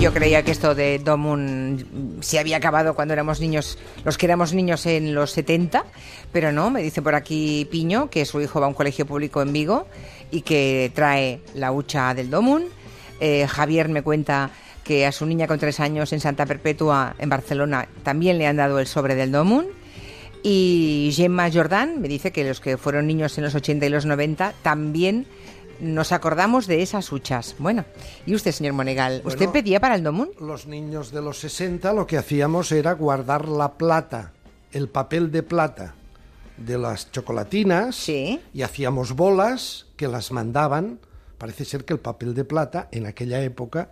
Yo creía que esto de Domun se había acabado cuando éramos niños, los que éramos niños en los 70, pero no, me dice por aquí Piño que su hijo va a un colegio público en Vigo y que trae la hucha del Domun. Eh, Javier me cuenta que a su niña con tres años en Santa Perpetua, en Barcelona, también le han dado el sobre del Domun. Y Gemma Jordán me dice que los que fueron niños en los 80 y los 90 también nos acordamos de esas huchas. Bueno, ¿y usted, señor Monegal? ¿Usted Bueno, pedía para el Domun? Los niños de los 60 lo que hacíamos era guardar la plata, el papel de plata de las chocolatinas Sí. y hacíamos bolas que las mandaban. Parece ser que el papel de plata en aquella época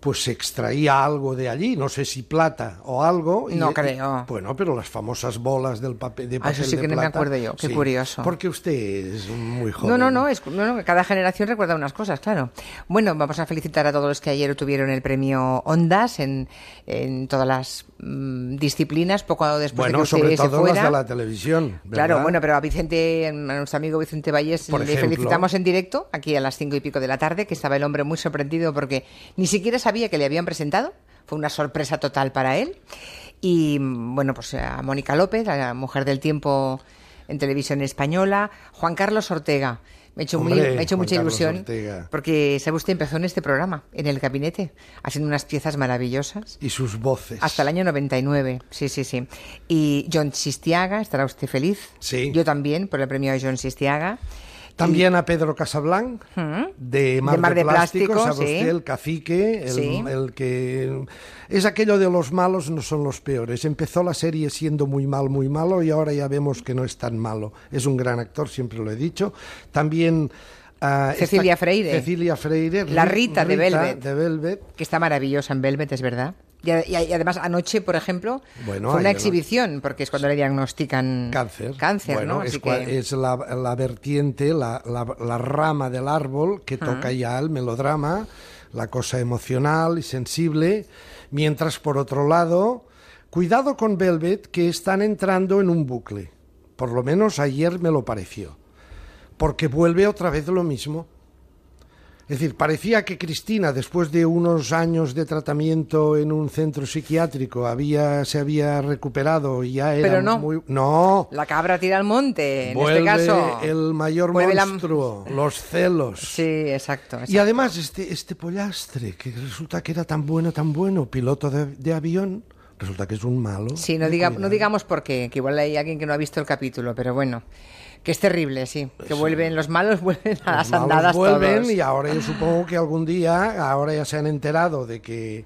pues se extraía algo de allí, no sé si plata o algo. y- No y- creo. bueno, pero las famosas bolas del papel de Ah, papel eso sí de que no me plata, acuerdo yo, qué sí, curioso. Porque usted es muy joven. No, no, no, es, no, no, cada generación recuerda unas cosas, claro. Bueno, vamos a felicitar a todos los que ayer tuvieron el premio Ondas en, en todas las mm, disciplinas, poco después Bueno, de que usted sobre se todo fuera. las de la televisión. Claro, bueno, pero a Vicente, a nuestro amigo Vicente Valles, Por le ejemplo. felicitamos en directo, aquí a las cinco y pico de la tarde, que estaba el hombre muy sorprendido porque ni siquiera sabía que le habían presentado. Fue una sorpresa total para él. Y bueno, pues a Mónica López, la mujer del tiempo en televisión española, Juan Carlos Ortega. Me ha hecho, muy- Hombre, me ha hecho mucha Carlos ilusión Ortega. porque, ¿sabe usted? Empezó en este programa, en el gabinete, haciendo unas piezas maravillosas. Y sus voces. Hasta el año 99, sí, sí, sí. Y John Sistiaga, ¿estará usted feliz? Sí. Yo también, por el premio de John Sistiaga. También a Pedro Casablanc, de Mar de, Mar de Plástico, Plástico, sabe sí. usted, el cacique, el, Sí. el que... Es aquello de los malos no son los peores. Empezó la serie siendo muy mal, muy malo, y ahora ya vemos que no es tan malo. Es un gran actor, siempre lo he dicho. También... ah, Cecilia esta- Freire. Cecilia Freire. La Ri- Rita de Velvet. de Velvet. Que está maravillosa en Velvet, es verdad. Y, además anoche, por ejemplo, Bueno, fue una exhibición, porque es cuando le diagnostican Cáncer. Cáncer, Bueno, ¿no? Así es, que- es la, la vertiente, la, la- la rama del árbol que toca ya el melodrama, la cosa emocional y sensible, mientras por otro lado, cuidado con Velvet, que están entrando en un bucle. Por lo menos ayer me lo pareció. Porque vuelve otra vez lo mismo. Es decir, parecía que Cristina, después de unos años de tratamiento en un centro psiquiátrico, había, se había recuperado y ya era Pero no. muy... No, La cabra tira al monte, en vuelve este caso. el mayor Vuelve la- monstruo, los celos. Sí, exacto. exacto. Y además este, este pollastre, que resulta que era tan bueno, tan bueno, piloto de, de avión, resulta que es un malo. Sí, no, diga, no digamos por qué, que igual hay alguien que no ha visto el capítulo, pero bueno, que es terrible, sí. Que vuelven, los malos vuelven a las Los andadas vuelven todos. y ahora yo supongo que algún día, ahora ya se han enterado de que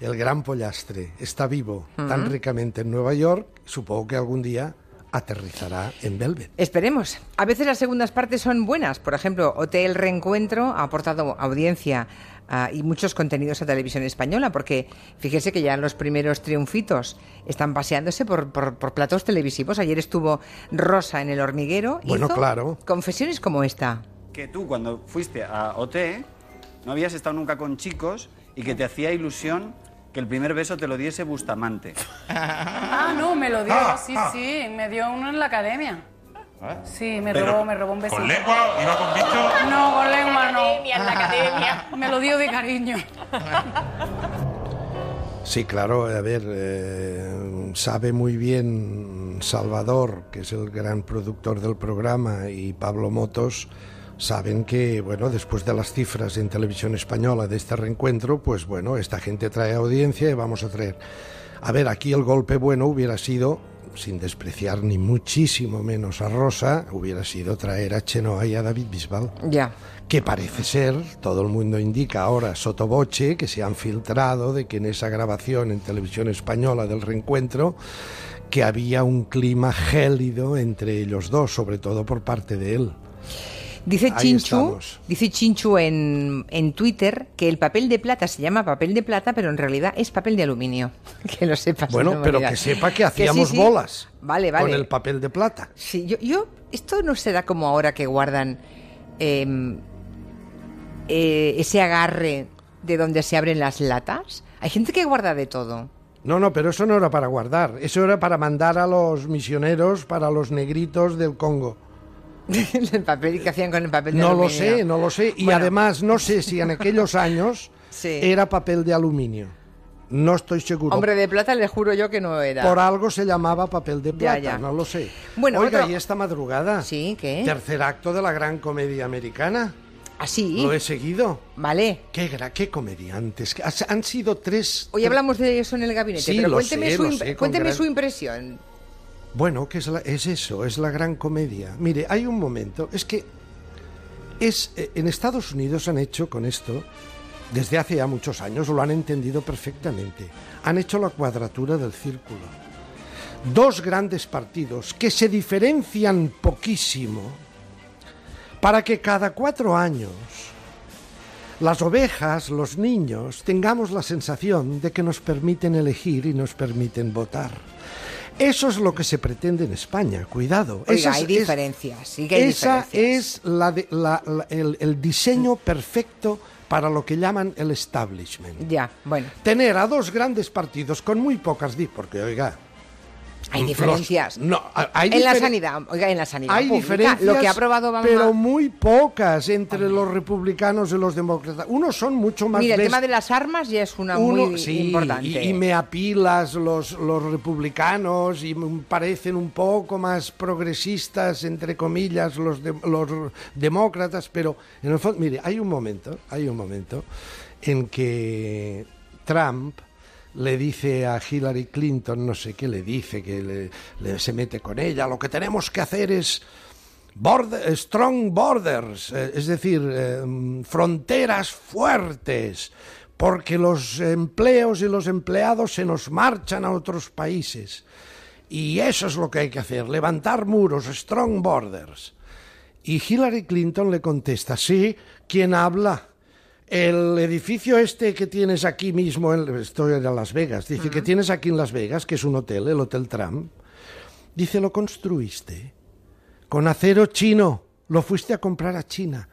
el gran pollastre está vivo tan ricamente en Nueva York, supongo que algún día aterrizará en Velvet. Esperemos. A veces las segundas partes son buenas. Por ejemplo, Hotel Reencuentro ha aportado audiencia ah, y muchos contenidos a televisión española, porque fíjese que ya los primeros triunfitos están paseándose por, por, por platos televisivos. Ayer estuvo Rosa en El Hormiguero. Bueno, hizo claro. Confesiones como esta. que tú cuando fuiste a OT no habías estado nunca con chicos y que te hacía ilusión que el primer beso te lo diese Bustamante. Ah, no, me lo dio, sí, sí, me dio uno en la academia. Sí, me Pero- robó, me robó un besito. ¿Con lengua? ¿Iba con bicho? No, con lengua no. en la academia. Me lo dio de cariño. Sí, claro, a ver, eh, sabe muy bien Salvador, que es el gran productor del programa, y Pablo Motos, saben que, bueno, después de las cifras en televisión española de este reencuentro, pues bueno, esta gente trae audiencia y vamos a traer. A ver, aquí el golpe bueno hubiera sido, sin despreciar ni muchísimo menos a Rosa, hubiera sido traer a Chenoa y a David Bisbal Ya. que parece ser, todo el mundo indica ahora sotoboche, que se han filtrado de que en esa grabación en televisión española del reencuentro, que había un clima gélido entre ellos dos, sobre todo por parte de él. Dice Ahí Chinchu, estamos. dice Chinchu en, en Twitter que el papel de plata se llama papel de plata, pero en realidad es papel de aluminio. Que lo sepas. Bueno, pero que sepa que hacíamos sí. bolas Vale, vale. con el papel de plata. Sí, yo, yo, esto no se da como ahora que guardan em, eh, ese agarre de donde se abren las latas. Hay gente que guarda de todo. No, no, pero eso no era para guardar, eso era para mandar a los misioneros, para los negritos del Congo. el papel que hacían con el papel de No lo aluminio. sé, no lo sé. Y Bueno. además no sé si en aquellos años Sí. era papel de aluminio. No estoy seguro. Hombre de plata, le juro yo que no era. Por algo se llamaba papel de Ya, plata, ya. no lo sé. Bueno, Oiga, otro- y esta madrugada, Sí, ¿qué? tercer acto de la gran comedia americana. Así. Lo he seguido. Vale. Qué, qué comediantes. Han sido tres... Hoy hablamos de eso en el gabinete, Sí, pero lo cuénteme, sé, su, lo sé, cuénteme gran- su impresión. Bueno, que es, la- es eso, es la gran comedia. Mire, hay un momento, es que es eh, en Estados Unidos han hecho con esto, desde hace ya muchos años, lo han entendido perfectamente. Han hecho la cuadratura del círculo. Dos grandes partidos que se diferencian poquísimo para que cada cuatro años las ovejas, los niños, tengamos la sensación de que nos permiten elegir y nos permiten votar. Eso es lo que se pretende en España, cuidado. Oiga, Esa hay es- diferencias, sí que hay esa diferencias. es la de- la- la- el, el diseño perfecto para lo que llaman el establishment. Ya, bueno, Tener a dos grandes partidos con muy pocas porque oiga, hay los- diferencias. no, hay en la sanidad, oiga, en la sanidad hay pública, diferencias, lo que ha aprobado Obama. pero muy pocas entre los republicanos y los demócratas. Unos son mucho más Mira, el tema de las armas ya es una uno- muy sí, importante. Y, y me apilas los, los republicanos y me parecen un poco más progresistas, entre comillas, los, de- los demócratas, pero en el fondo, mire, hay un momento, hay un momento en que Trump le dice a Hillary Clinton, no sé qué le dice, que le- se mete con ella, lo que tenemos que hacer es border- strong borders, eh, es decir, eh, fronteras fuertes, porque los empleos y los empleados se nos marchan a otros países. Y eso es lo que hay que hacer, levantar muros, strong borders. Y Hillary Clinton le contesta, sí, ¿quién habla? El edificio este que tienes aquí mismo, en, estoy en Las Vegas, dice que tienes aquí en Las Vegas, que es un hotel, el Hotel Trump, dice, lo construiste con acero chino, lo fuiste a comprar a China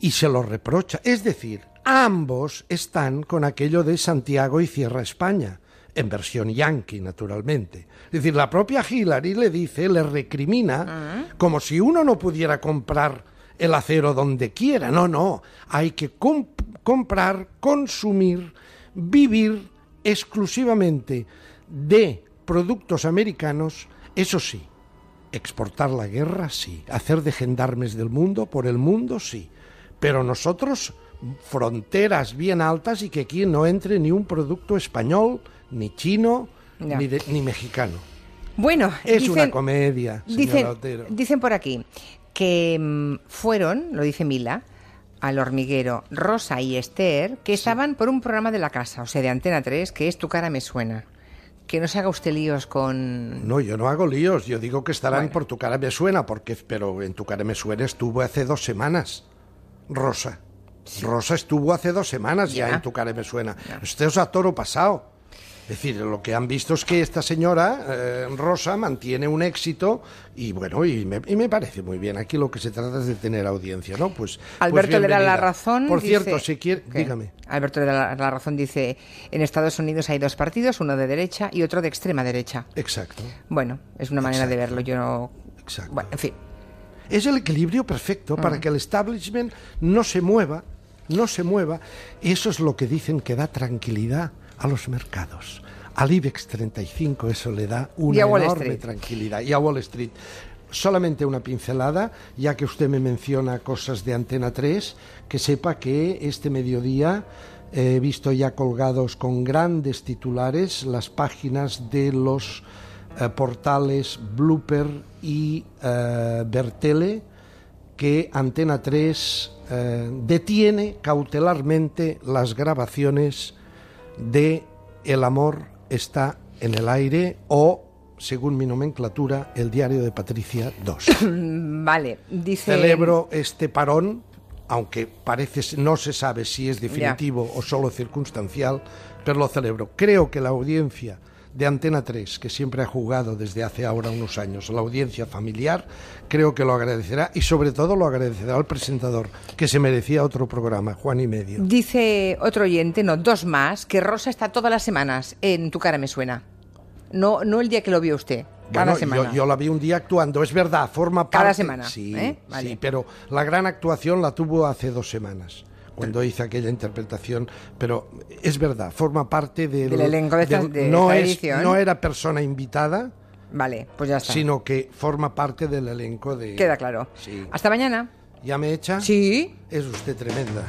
y se lo reprocha. Es decir, ambos están con aquello de Santiago y cierra España, en versión yankee, naturalmente. Es decir, la propia Hillary le dice, le recrimina, como si uno no pudiera comprar el acero donde quiera. No, no, hay que comp- comprar, consumir, vivir exclusivamente de productos americanos, eso sí, Exportar la guerra, sí. Hacer de gendarmes del mundo por el mundo, sí. Pero nosotros, fronteras bien altas y que aquí no entre ni un producto español, ni chino, ni, de- ni mexicano. Bueno, Es dicen, una comedia, señora dicen, Otero. dicen por aquí que mm, fueron, lo dice Mila, al hormiguero Rosa y Esther, que estaban por un programa de la casa, o sea, de Antena 3, que es Tu cara me suena. Que no se haga usted líos con... No, yo no hago líos. Yo digo que estarán Bueno. por tu cara me suena, porque, pero en tu cara me suena estuvo hace dos semanas. Rosa. Rosa estuvo hace dos semanas ya, Ya. en tu cara me suena. Esto es a toro pasado. Es decir, lo que han visto es que esta señora, eh, Rosa, mantiene un éxito y bueno, y me, y me parece muy bien. Aquí lo que se trata es de tener audiencia, ¿no? Pues, pues Alberto le da la razón. Por dice- cierto, si quiere, ¿Qué? dígame. Alberto le da la, razón, dice, en Estados Unidos hay dos partidos, uno de derecha y otro de extrema derecha. Exacto. Bueno, es una manera de verlo, yo no... Exacto. Bueno, en fin. Es el equilibrio perfecto para que el establishment no se mueva, no se mueva. Eso es lo que dicen que da tranquilidad a los mercados. Al IBEX 35 eso le da una enorme tranquilidad. Y a Wall Street. Solamente una pincelada, ya que usted me menciona cosas de Antena 3, que sepa que este mediodía he visto ya colgados con grandes titulares las páginas de los eh, portales Blooper y eh, Bertele que Antena 3 eh, detiene cautelarmente las grabaciones de El amor está en el aire o, según mi nomenclatura, El diario de Patricia 2. Vale, dice... Celebro este parón, aunque parece no se sabe si es definitivo o solo circunstancial, pero lo celebro. Creo que la audiencia de Antena 3, que siempre ha jugado desde hace ahora unos años, la audiencia familiar, creo que lo agradecerá y sobre todo lo agradecerá al presentador, que se merecía otro programa, Juan y medio. Dice otro oyente, no, dos más, que Rosa está todas las semanas en Tu cara me suena. No, no el día que lo vio usted, cada Bueno, semana. Yo, yo la vi un día actuando, es verdad, forma parte. Cada semana, Sí, ¿eh? Vale. sí, pero la gran actuación la tuvo hace dos semanas, cuando hice aquella interpretación, pero es verdad, forma parte del, Del elenco de esta- del- de no, esta es, edición. no era persona invitada, Vale, pues ya está. sino que forma parte del elenco de... Queda claro. Sí. Hasta mañana. ¿Ya me echa? Sí. Es usted tremenda.